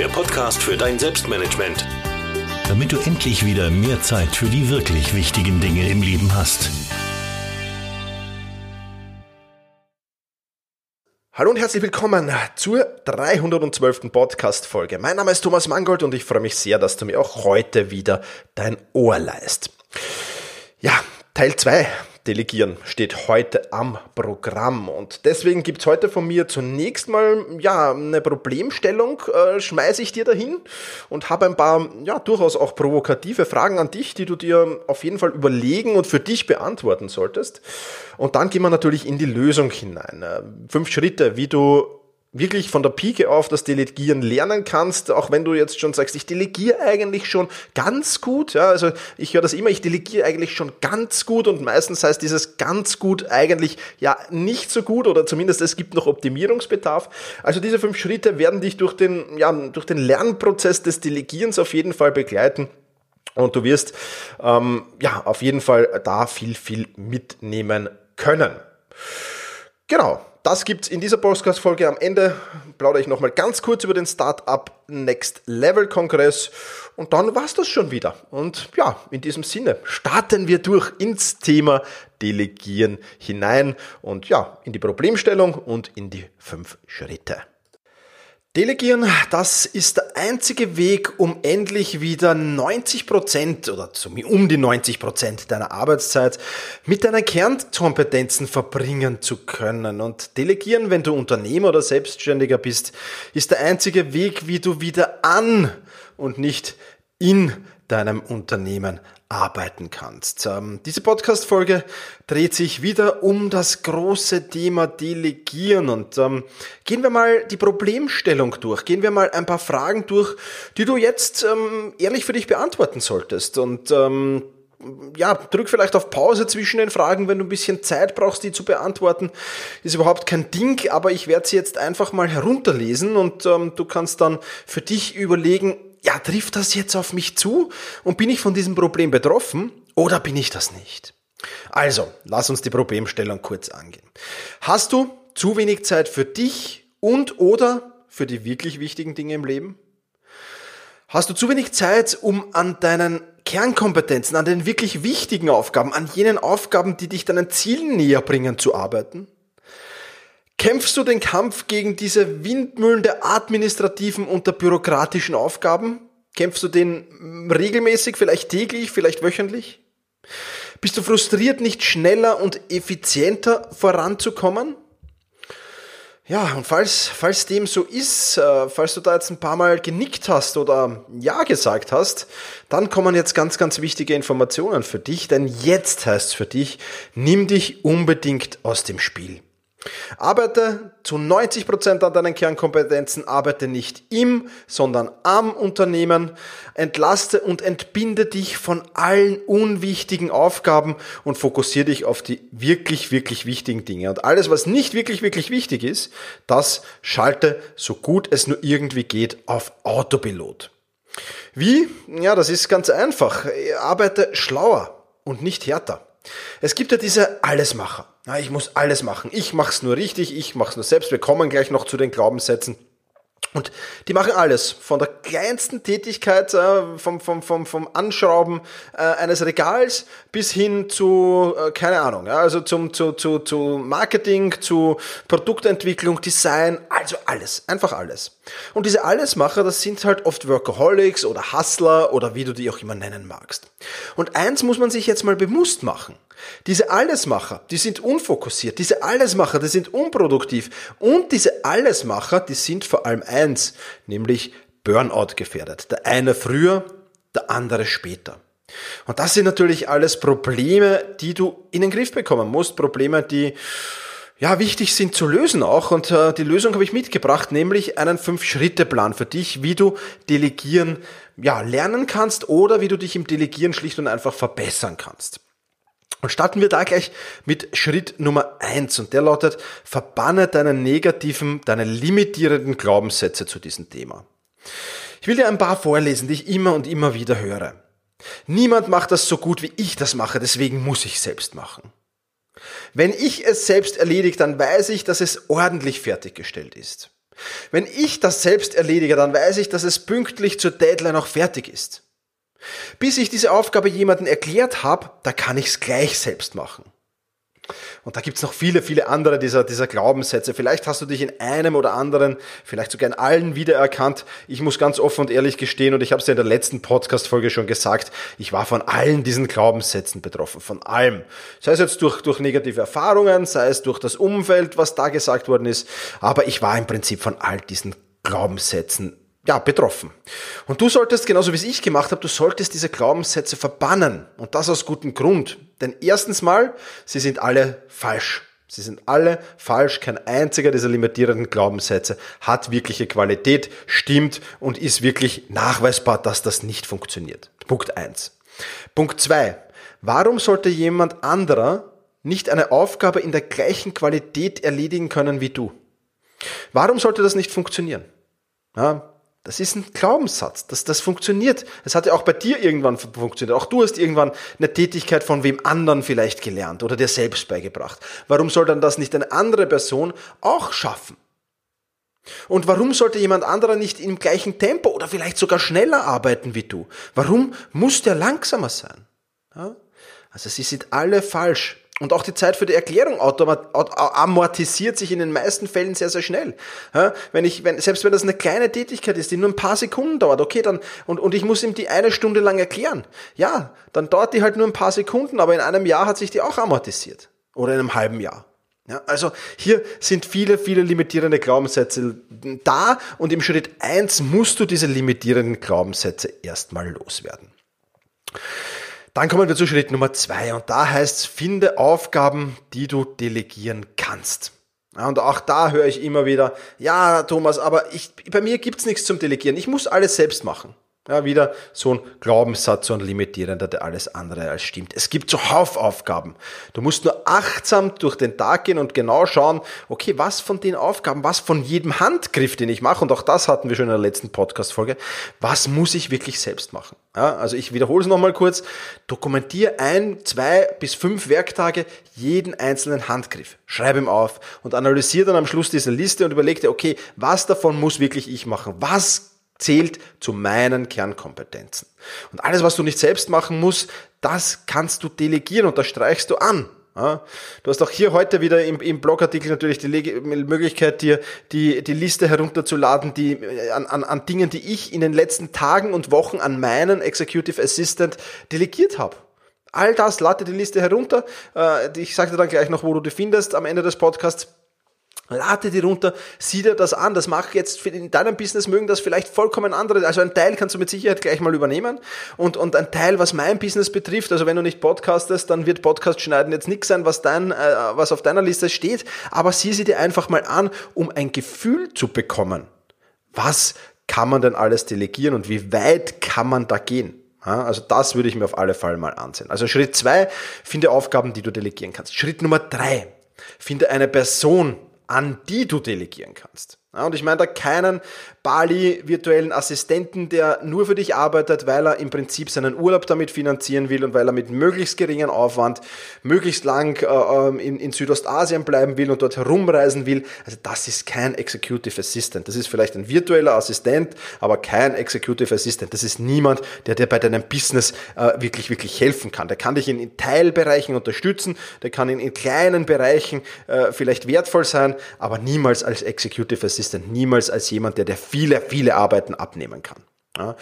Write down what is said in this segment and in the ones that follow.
der Podcast für dein Selbstmanagement. Damit du endlich wieder mehr Zeit für die wirklich wichtigen Dinge im Leben hast. Hallo und herzlich willkommen zur 312. Podcast-Folge. Mein Name ist Thomas Mangold und ich freue mich sehr, dass du mir auch heute wieder dein Ohr leist. Ja, Teil 2 Delegieren steht heute am Programm und deswegen gibt es heute von mir zunächst mal ja eine Problemstellung, äh, schmeiße ich dir dahin und habe ein paar ja durchaus auch provokative Fragen an dich, die du dir auf jeden Fall überlegen und für dich beantworten solltest. Und dann gehen wir natürlich in die Lösung hinein. Äh, fünf Schritte, wie du wirklich von der Pike auf das Delegieren lernen kannst, auch wenn du jetzt schon sagst, ich delegiere eigentlich schon ganz gut, ja, also ich höre das immer, ich delegiere eigentlich schon ganz gut und meistens heißt dieses ganz gut eigentlich ja nicht so gut oder zumindest es gibt noch Optimierungsbedarf. Also diese fünf Schritte werden dich durch den, ja, durch den Lernprozess des Delegierens auf jeden Fall begleiten. Und du wirst ähm, ja auf jeden Fall da viel, viel mitnehmen können. Genau, das gibt's in dieser Podcast-Folge. Am Ende plaudere ich nochmal ganz kurz über den Startup Next Level Kongress und dann war's das schon wieder. Und ja, in diesem Sinne starten wir durch ins Thema Delegieren hinein und ja, in die Problemstellung und in die fünf Schritte. Delegieren, das ist der einzige Weg, um endlich wieder 90 Prozent oder um die 90 Prozent deiner Arbeitszeit mit deinen Kernkompetenzen verbringen zu können. Und Delegieren, wenn du Unternehmer oder Selbstständiger bist, ist der einzige Weg, wie du wieder an und nicht in deinem Unternehmen arbeiten kannst. Ähm, diese Podcast-Folge dreht sich wieder um das große Thema Delegieren und ähm, gehen wir mal die Problemstellung durch. Gehen wir mal ein paar Fragen durch, die du jetzt ähm, ehrlich für dich beantworten solltest und ähm, ja, drück vielleicht auf Pause zwischen den Fragen, wenn du ein bisschen Zeit brauchst, die zu beantworten. Ist überhaupt kein Ding, aber ich werde sie jetzt einfach mal herunterlesen und ähm, du kannst dann für dich überlegen, ja, trifft das jetzt auf mich zu und bin ich von diesem Problem betroffen oder bin ich das nicht? Also, lass uns die Problemstellung kurz angehen. Hast du zu wenig Zeit für dich und oder für die wirklich wichtigen Dinge im Leben? Hast du zu wenig Zeit, um an deinen Kernkompetenzen, an den wirklich wichtigen Aufgaben, an jenen Aufgaben, die dich deinen Zielen näher bringen, zu arbeiten? Kämpfst du den Kampf gegen diese Windmühlen der administrativen und der bürokratischen Aufgaben? Kämpfst du den regelmäßig, vielleicht täglich, vielleicht wöchentlich? Bist du frustriert, nicht schneller und effizienter voranzukommen? Ja, und falls, falls dem so ist, äh, falls du da jetzt ein paar Mal genickt hast oder Ja gesagt hast, dann kommen jetzt ganz, ganz wichtige Informationen für dich, denn jetzt heißt es für dich, nimm dich unbedingt aus dem Spiel. Arbeite zu 90 Prozent an deinen Kernkompetenzen, arbeite nicht im, sondern am Unternehmen, entlaste und entbinde dich von allen unwichtigen Aufgaben und fokussiere dich auf die wirklich, wirklich wichtigen Dinge. Und alles, was nicht wirklich, wirklich wichtig ist, das schalte so gut es nur irgendwie geht auf Autopilot. Wie? Ja, das ist ganz einfach. Arbeite schlauer und nicht härter. Es gibt ja diese Allesmacher. Ich muss alles machen. Ich mache es nur richtig, ich mache es nur selbst. Wir kommen gleich noch zu den Glaubenssätzen. Und die machen alles, von der kleinsten Tätigkeit, äh, vom, vom, vom, vom Anschrauben äh, eines Regals bis hin zu, äh, keine Ahnung, ja, also zum, zu, zu, zu Marketing, zu Produktentwicklung, Design, also alles, einfach alles. Und diese Allesmacher, das sind halt oft Workaholics oder Hustler oder wie du die auch immer nennen magst. Und eins muss man sich jetzt mal bewusst machen. Diese Allesmacher, die sind unfokussiert. Diese Allesmacher, die sind unproduktiv. Und diese Allesmacher, die sind vor allem eins, nämlich Burnout gefährdet. Der eine früher, der andere später. Und das sind natürlich alles Probleme, die du in den Griff bekommen musst. Probleme, die ja, wichtig sind zu lösen auch. Und äh, die Lösung habe ich mitgebracht, nämlich einen Fünf-Schritte-Plan für dich, wie du delegieren ja, lernen kannst oder wie du dich im Delegieren schlicht und einfach verbessern kannst. Und starten wir da gleich mit Schritt Nummer eins und der lautet, verbanne deine negativen, deine limitierenden Glaubenssätze zu diesem Thema. Ich will dir ein paar vorlesen, die ich immer und immer wieder höre. Niemand macht das so gut, wie ich das mache, deswegen muss ich selbst machen. Wenn ich es selbst erledige, dann weiß ich, dass es ordentlich fertiggestellt ist. Wenn ich das selbst erledige, dann weiß ich, dass es pünktlich zur Deadline auch fertig ist. Bis ich diese Aufgabe jemandem erklärt habe, da kann ich es gleich selbst machen. Und da gibt's noch viele, viele andere dieser, dieser Glaubenssätze. Vielleicht hast du dich in einem oder anderen, vielleicht sogar in allen wiedererkannt. Ich muss ganz offen und ehrlich gestehen, und ich habe es ja in der letzten Podcast-Folge schon gesagt, ich war von allen diesen Glaubenssätzen betroffen, von allem. Sei es jetzt durch, durch negative Erfahrungen, sei es durch das Umfeld, was da gesagt worden ist, aber ich war im Prinzip von all diesen Glaubenssätzen ja, betroffen. Und du solltest, genauso wie es ich gemacht habe, du solltest diese Glaubenssätze verbannen. Und das aus gutem Grund. Denn erstens mal, sie sind alle falsch. Sie sind alle falsch. Kein einziger dieser limitierenden Glaubenssätze hat wirkliche Qualität, stimmt und ist wirklich nachweisbar, dass das nicht funktioniert. Punkt eins. Punkt zwei: Warum sollte jemand anderer nicht eine Aufgabe in der gleichen Qualität erledigen können wie du? Warum sollte das nicht funktionieren? Ja, das ist ein Glaubenssatz. Das, das funktioniert. Es hat ja auch bei dir irgendwann funktioniert. Auch du hast irgendwann eine Tätigkeit von wem anderen vielleicht gelernt oder dir selbst beigebracht. Warum soll dann das nicht eine andere Person auch schaffen? Und warum sollte jemand anderer nicht im gleichen Tempo oder vielleicht sogar schneller arbeiten wie du? Warum muss der langsamer sein? Ja? Also sie sind alle falsch. Und auch die Zeit für die Erklärung amortisiert sich in den meisten Fällen sehr, sehr schnell. Wenn ich, wenn, selbst wenn das eine kleine Tätigkeit ist, die nur ein paar Sekunden dauert, okay, dann, und, und ich muss ihm die eine Stunde lang erklären. Ja, dann dauert die halt nur ein paar Sekunden, aber in einem Jahr hat sich die auch amortisiert. Oder in einem halben Jahr. Ja, also hier sind viele, viele limitierende Glaubenssätze da und im Schritt eins musst du diese limitierenden Glaubenssätze erstmal loswerden. Dann kommen wir zu Schritt Nummer zwei und da heißt es, finde Aufgaben, die du delegieren kannst. Und auch da höre ich immer wieder, ja, Thomas, aber ich, bei mir gibt's nichts zum Delegieren. Ich muss alles selbst machen. Ja, wieder so ein Glaubenssatz, so ein limitierender, der alles andere als stimmt. Es gibt so Haufaufgaben. Du musst nur achtsam durch den Tag gehen und genau schauen, okay, was von den Aufgaben, was von jedem Handgriff, den ich mache, und auch das hatten wir schon in der letzten Podcast-Folge, was muss ich wirklich selbst machen? Ja, also ich wiederhole es nochmal kurz. Dokumentiere ein, zwei bis fünf Werktage jeden einzelnen Handgriff. Schreib ihm auf und analysiere dann am Schluss diese Liste und überleg dir, okay, was davon muss wirklich ich machen? Was zählt zu meinen Kernkompetenzen. Und alles, was du nicht selbst machen musst, das kannst du delegieren und das streichst du an. Du hast auch hier heute wieder im, im Blogartikel natürlich die Möglichkeit, dir die, die Liste herunterzuladen, die, an, an, an Dingen, die ich in den letzten Tagen und Wochen an meinen Executive Assistant delegiert habe. All das, lade die Liste herunter. Äh, ich sage dir dann gleich noch, wo du die findest am Ende des Podcasts. Lade die runter, sieh dir das an. Das macht jetzt in deinem Business mögen das vielleicht vollkommen andere. Also ein Teil kannst du mit Sicherheit gleich mal übernehmen. Und, und ein Teil, was mein Business betrifft, also wenn du nicht podcastest, dann wird Podcast schneiden jetzt nichts sein, was dein, äh, was auf deiner Liste steht. Aber sieh sie dir einfach mal an, um ein Gefühl zu bekommen. Was kann man denn alles delegieren und wie weit kann man da gehen? Also das würde ich mir auf alle Fälle mal ansehen. Also Schritt zwei, finde Aufgaben, die du delegieren kannst. Schritt Nummer drei, finde eine Person, an die du delegieren kannst. Ja, und ich meine da keinen Bali virtuellen Assistenten, der nur für dich arbeitet, weil er im Prinzip seinen Urlaub damit finanzieren will und weil er mit möglichst geringen Aufwand möglichst lang äh, ähm, in, in Südostasien bleiben will und dort herumreisen will. Also das ist kein Executive Assistant. Das ist vielleicht ein virtueller Assistent, aber kein Executive Assistant. Das ist niemand, der dir bei deinem Business äh, wirklich, wirklich helfen kann. Der kann dich in, in Teilbereichen unterstützen, der kann in, in kleinen Bereichen äh, vielleicht wertvoll sein, aber niemals als Executive Assistant Assistant niemals als jemand, der dir viele, viele Arbeiten abnehmen kann. Ja.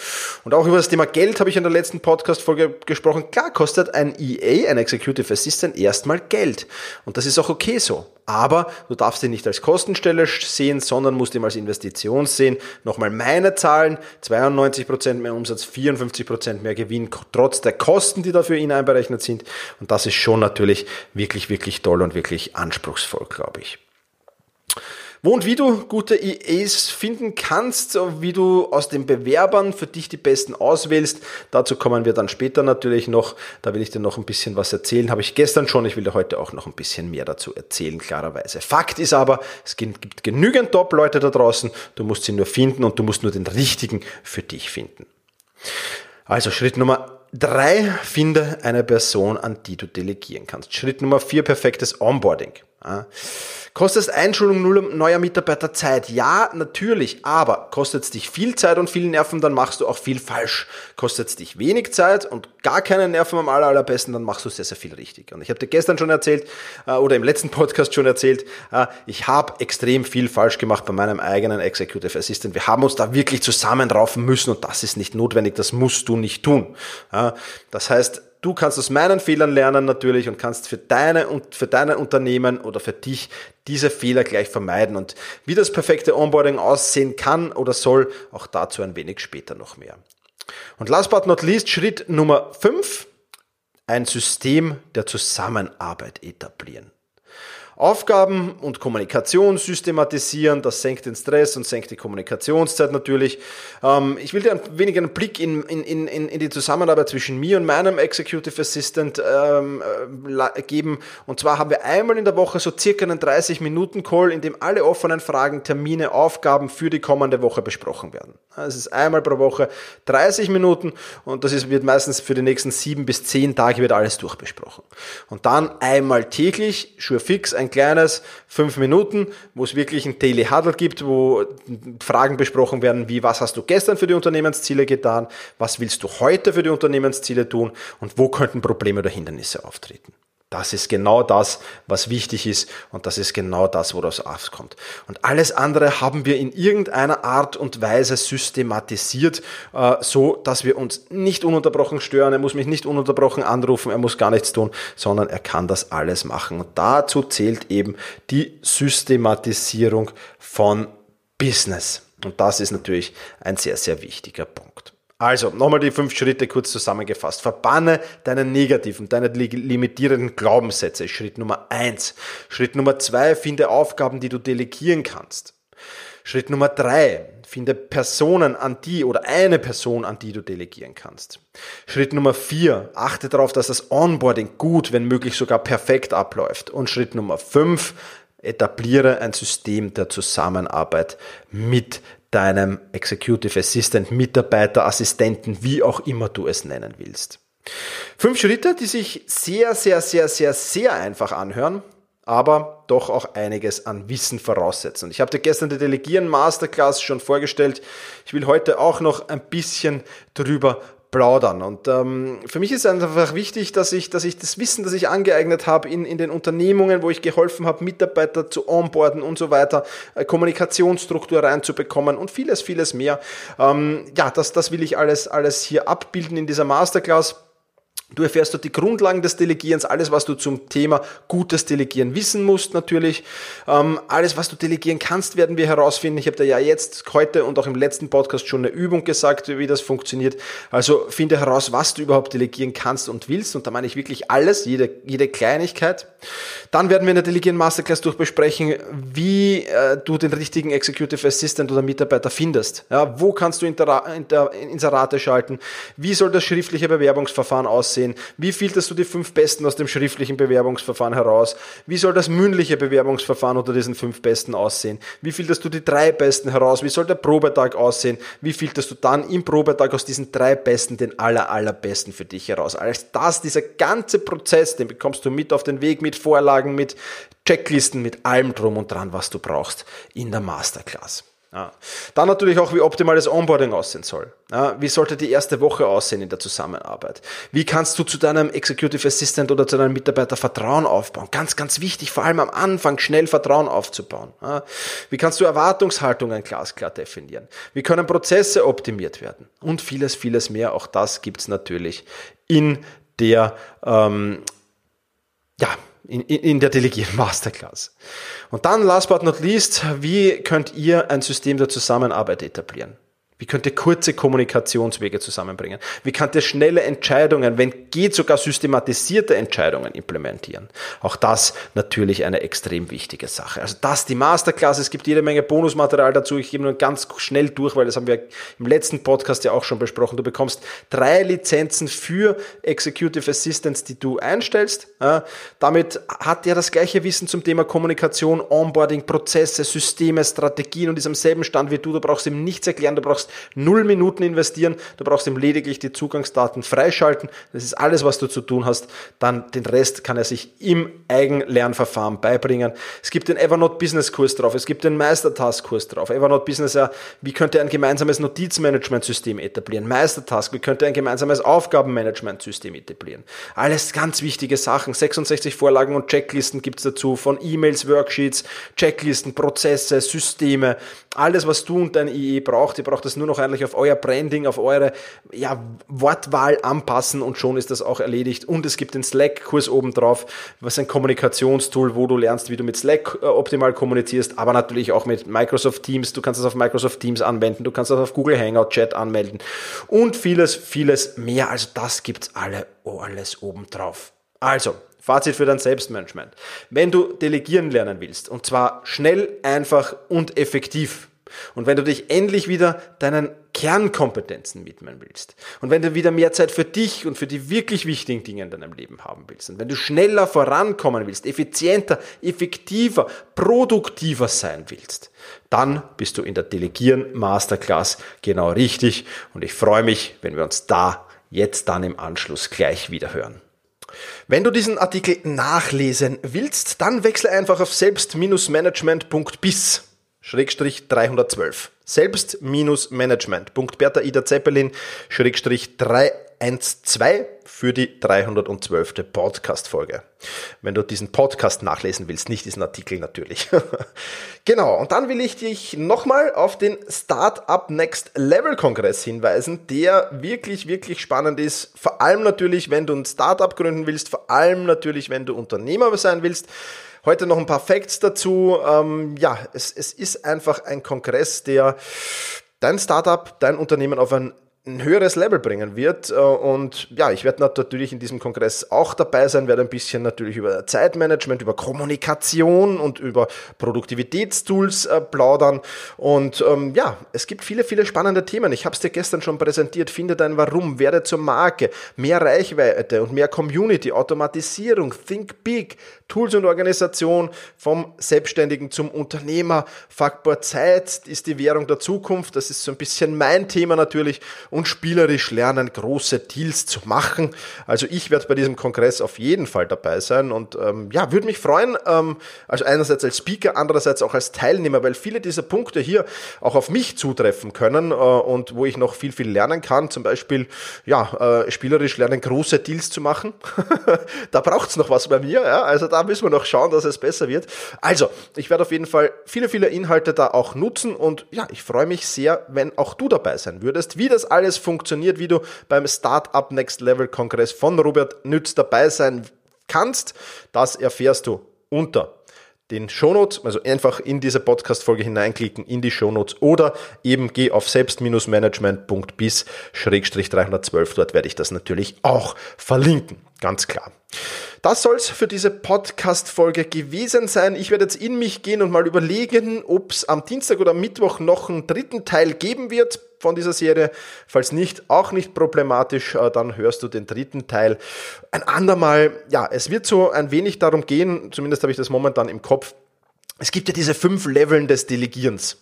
Und auch über das Thema Geld habe ich in der letzten Podcast-Folge gesprochen. Klar kostet ein EA, ein Executive Assistant, erstmal Geld. Und das ist auch okay so. Aber du darfst ihn nicht als Kostenstelle sehen, sondern musst ihn als Investition sehen. Nochmal meine Zahlen, 92% mehr Umsatz, 54% mehr Gewinn, trotz der Kosten, die da für ihn einberechnet sind. Und das ist schon natürlich wirklich, wirklich toll und wirklich anspruchsvoll, glaube ich. Wo und wie du gute EAs finden kannst, wie du aus den Bewerbern für dich die besten auswählst, dazu kommen wir dann später natürlich noch. Da will ich dir noch ein bisschen was erzählen. Habe ich gestern schon. Ich will dir heute auch noch ein bisschen mehr dazu erzählen, klarerweise. Fakt ist aber, es gibt genügend Top-Leute da draußen. Du musst sie nur finden und du musst nur den richtigen für dich finden. Also Schritt Nummer drei, finde eine Person, an die du delegieren kannst. Schritt Nummer vier, perfektes Onboarding. Kostet Einschulung null neuer Mitarbeiter Zeit? Ja, natürlich, aber kostet es dich viel Zeit und viel Nerven, dann machst du auch viel falsch. Kostet es dich wenig Zeit und gar keine Nerven am aller, allerbesten, dann machst du sehr, sehr viel richtig. Und ich habe dir gestern schon erzählt äh, oder im letzten Podcast schon erzählt, äh, ich habe extrem viel falsch gemacht bei meinem eigenen Executive Assistant. Wir haben uns da wirklich zusammenraufen müssen und das ist nicht notwendig, das musst du nicht tun. Das heißt, du kannst aus meinen Fehlern lernen natürlich und kannst für deine und für dein Unternehmen oder für dich diese Fehler gleich vermeiden. Und wie das perfekte Onboarding aussehen kann oder soll, auch dazu ein wenig später noch mehr. Und last but not least, Schritt Nummer 5, ein System der Zusammenarbeit etablieren. Aufgaben und Kommunikation systematisieren. Das senkt den Stress und senkt die Kommunikationszeit natürlich. Ähm, ich will dir ein wenig einen Blick in, in, in, in die Zusammenarbeit zwischen mir und meinem Executive Assistant ähm, äh, geben. Und zwar haben wir einmal in der Woche so circa einen 30-Minuten-Call, in dem alle offenen Fragen, Termine, Aufgaben für die kommende Woche besprochen werden. Es ist einmal pro Woche 30 Minuten und das ist, wird meistens für die nächsten sieben bis zehn Tage wird alles durchbesprochen. Und dann einmal täglich, sure fix, ein ein kleines fünf Minuten, wo es wirklich ein Daily Huddle gibt, wo Fragen besprochen werden, wie was hast du gestern für die Unternehmensziele getan, was willst du heute für die Unternehmensziele tun und wo könnten Probleme oder Hindernisse auftreten. Das ist genau das, was wichtig ist und das ist genau das, woraus aufkommt. Und alles andere haben wir in irgendeiner Art und Weise systematisiert, äh, so dass wir uns nicht ununterbrochen stören. Er muss mich nicht ununterbrochen anrufen, er muss gar nichts tun, sondern er kann das alles machen. Und dazu zählt eben die Systematisierung von Business. Und das ist natürlich ein sehr, sehr wichtiger Punkt. Also, nochmal die fünf Schritte kurz zusammengefasst. Verbanne deine negativen, deine limitierenden Glaubenssätze. Schritt Nummer eins. Schritt Nummer zwei, finde Aufgaben, die du delegieren kannst. Schritt Nummer drei, finde Personen an die oder eine Person, an die du delegieren kannst. Schritt Nummer vier, achte darauf, dass das Onboarding gut, wenn möglich sogar perfekt abläuft. Und Schritt Nummer fünf, etabliere ein System der Zusammenarbeit mit deinem Executive Assistant, Mitarbeiter, Assistenten, wie auch immer du es nennen willst. Fünf Schritte, die sich sehr, sehr, sehr, sehr, sehr einfach anhören, aber doch auch einiges an Wissen voraussetzen. Ich habe dir gestern die Delegieren Masterclass schon vorgestellt. Ich will heute auch noch ein bisschen drüber plaudern. Und ähm, für mich ist einfach wichtig, dass ich, dass ich das Wissen, das ich angeeignet habe in, in den Unternehmungen, wo ich geholfen habe, Mitarbeiter zu onboarden und so weiter, äh, Kommunikationsstruktur reinzubekommen und vieles, vieles mehr. Ähm, ja, das, das will ich alles, alles hier abbilden in dieser Masterclass. Du erfährst dort die Grundlagen des Delegierens, alles, was du zum Thema gutes Delegieren wissen musst natürlich. Ähm, alles, was du delegieren kannst, werden wir herausfinden. Ich habe dir ja jetzt heute und auch im letzten Podcast schon eine Übung gesagt, wie das funktioniert. Also finde heraus, was du überhaupt delegieren kannst und willst. Und da meine ich wirklich alles, jede, jede Kleinigkeit. Dann werden wir in der Delegieren Masterclass durchbesprechen, wie äh, du den richtigen Executive Assistant oder Mitarbeiter findest. Ja, wo kannst du Inserate schalten? Wie soll das schriftliche Bewerbungsverfahren aussehen? Aussehen? Wie filterst du die fünf Besten aus dem schriftlichen Bewerbungsverfahren heraus? Wie soll das mündliche Bewerbungsverfahren unter diesen fünf Besten aussehen? Wie filterst du die drei Besten heraus? Wie soll der Probetag aussehen? Wie filterst du dann im Probetag aus diesen drei Besten den aller, allerbesten für dich heraus? Alles das, dieser ganze Prozess, den bekommst du mit auf den Weg, mit Vorlagen, mit Checklisten, mit allem drum und dran, was du brauchst in der Masterclass. Ja. Dann natürlich auch, wie optimal das Onboarding aussehen soll. Ja, wie sollte die erste Woche aussehen in der Zusammenarbeit? Wie kannst du zu deinem Executive Assistant oder zu deinem Mitarbeiter Vertrauen aufbauen? Ganz, ganz wichtig, vor allem am Anfang schnell Vertrauen aufzubauen. Ja, wie kannst du Erwartungshaltungen glasklar definieren? Wie können Prozesse optimiert werden? Und vieles, vieles mehr. Auch das gibt's natürlich in der ähm, ja, in, in der Delegierten Masterclass. Und dann, last but not least, wie könnt ihr ein System der Zusammenarbeit etablieren? Wie könnt ihr kurze Kommunikationswege zusammenbringen? Wie könnt ihr schnelle Entscheidungen, wenn geht sogar systematisierte Entscheidungen implementieren? Auch das natürlich eine extrem wichtige Sache. Also das die Masterclass. Es gibt jede Menge Bonusmaterial dazu. Ich gebe nur ganz schnell durch, weil das haben wir im letzten Podcast ja auch schon besprochen. Du bekommst drei Lizenzen für Executive Assistants, die du einstellst. damit hat er das gleiche Wissen zum Thema Kommunikation, Onboarding, Prozesse, Systeme, Strategien und ist am selben Stand wie du. Du brauchst ihm nichts erklären. Du brauchst null Minuten investieren, du brauchst ihm lediglich die Zugangsdaten freischalten, das ist alles, was du zu tun hast, dann den Rest kann er sich im Eigenlernverfahren beibringen. Es gibt den Evernote Business Kurs drauf, es gibt den Meistertask Kurs drauf, Evernote Business, ja, wie könnte er ein gemeinsames Notizmanagement-System etablieren, Meistertask, wie könnte er ein gemeinsames Aufgabenmanagement-System etablieren. Alles ganz wichtige Sachen, 66 Vorlagen und Checklisten gibt's dazu, von E-Mails, Worksheets, Checklisten, Prozesse, Systeme, alles, was du und dein IE braucht, ihr braucht das nur noch eigentlich auf euer Branding, auf eure ja, Wortwahl anpassen und schon ist das auch erledigt. Und es gibt den Slack-Kurs oben drauf, was ein Kommunikationstool, wo du lernst, wie du mit Slack äh, optimal kommunizierst, aber natürlich auch mit Microsoft Teams. Du kannst das auf Microsoft Teams anwenden, du kannst das auf Google Hangout Chat anmelden und vieles, vieles mehr. Also das gibt's alle, oh, alles oben drauf. Also, Fazit für dein Selbstmanagement. Wenn du delegieren lernen willst, und zwar schnell, einfach und effektiv, und wenn du dich endlich wieder deinen Kernkompetenzen widmen willst und wenn du wieder mehr Zeit für dich und für die wirklich wichtigen Dinge in deinem Leben haben willst und wenn du schneller vorankommen willst, effizienter, effektiver, produktiver sein willst, dann bist du in der Delegieren Masterclass genau richtig und ich freue mich, wenn wir uns da jetzt dann im Anschluss gleich wieder hören. Wenn du diesen Artikel nachlesen willst, dann wechsle einfach auf selbst-management.bis. Schrägstrich 312. Selbst-Management. Bertha Zeppelin, Schrägstrich 312 für die 312. Podcast-Folge. Wenn du diesen Podcast nachlesen willst, nicht diesen Artikel natürlich. genau, und dann will ich dich nochmal auf den Startup Next Level Kongress hinweisen, der wirklich, wirklich spannend ist. Vor allem natürlich, wenn du ein Startup gründen willst, vor allem natürlich, wenn du Unternehmer sein willst. Heute noch ein paar Facts dazu. Ähm, ja, es, es ist einfach ein Kongress, der dein Startup, dein Unternehmen auf ein ein höheres Level bringen wird. Äh, und ja, ich werde natürlich in diesem Kongress auch dabei sein, werde ein bisschen natürlich über Zeitmanagement, über Kommunikation und über Produktivitätstools äh, plaudern. Und ähm, ja, es gibt viele, viele spannende Themen. Ich habe es dir gestern schon präsentiert. Finde dein Warum, werde zur Marke, mehr Reichweite und mehr Community, Automatisierung, Think Big, Tools und Organisation vom Selbstständigen zum Unternehmer. Faktor Zeit ist die Währung der Zukunft. Das ist so ein bisschen mein Thema natürlich und spielerisch lernen, große Deals zu machen. Also ich werde bei diesem Kongress auf jeden Fall dabei sein und ähm, ja, würde mich freuen, ähm, also einerseits als Speaker, andererseits auch als Teilnehmer, weil viele dieser Punkte hier auch auf mich zutreffen können äh, und wo ich noch viel, viel lernen kann. Zum Beispiel, ja, äh, spielerisch lernen, große Deals zu machen. da braucht's noch was bei mir, ja? also da müssen wir noch schauen, dass es besser wird. Also, ich werde auf jeden Fall viele, viele Inhalte da auch nutzen und ja, ich freue mich sehr, wenn auch du dabei sein würdest. Wie das alles alles funktioniert, wie du beim Startup Next Level Kongress von Robert Nütz dabei sein kannst, das erfährst du unter den Shownotes, also einfach in diese Podcast-Folge hineinklicken in die Shownotes oder eben geh auf selbst-management.bis-312. Dort werde ich das natürlich auch verlinken. Ganz klar. Das soll es für diese Podcast-Folge gewesen sein. Ich werde jetzt in mich gehen und mal überlegen, ob es am Dienstag oder Mittwoch noch einen dritten Teil geben wird von dieser Serie. Falls nicht, auch nicht problematisch, äh, dann hörst du den dritten Teil ein andermal. Ja, es wird so ein wenig darum gehen, zumindest habe ich das momentan im Kopf. Es gibt ja diese fünf Leveln des Delegierens.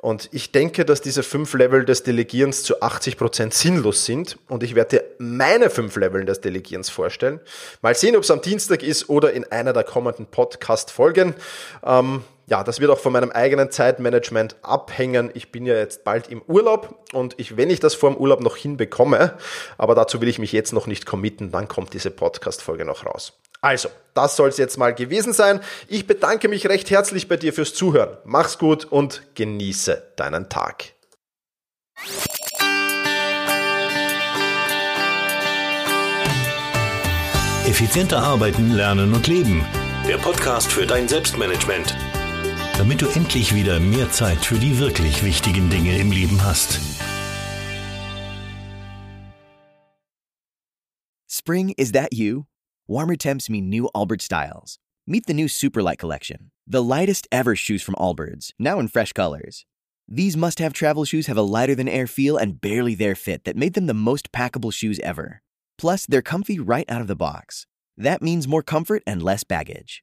Und ich denke, dass diese fünf Level des Delegierens zu 80 Prozent sinnlos sind. Und ich werde dir meine fünf Level des Delegierens vorstellen. Mal sehen, ob es am Dienstag ist oder in einer der kommenden Podcast-Folgen. Ähm, ja, das wird auch von meinem eigenen Zeitmanagement abhängen. Ich bin ja jetzt bald im Urlaub und ich, wenn ich das vor dem Urlaub noch hinbekomme, aber dazu will ich mich jetzt noch nicht committen, dann kommt diese Podcast-Folge noch raus. Also, das soll es jetzt mal gewesen sein. Ich bedanke mich recht herzlich bei dir fürs Zuhören. Mach's gut und genieße deinen Tag. Effizienter arbeiten, lernen und leben. Der Podcast für dein Selbstmanagement damit du endlich wieder mehr Zeit für die wirklich wichtigen Dinge im Leben hast. Spring, is that you? Warmer temps mean new Allbirds styles. Meet the new Superlight collection, the lightest ever shoes from Allbirds, now in fresh colors. These must have travel shoes have a lighter than air feel and barely there fit that made them the most packable shoes ever. Plus, they're comfy right out of the box. That means more comfort and less baggage.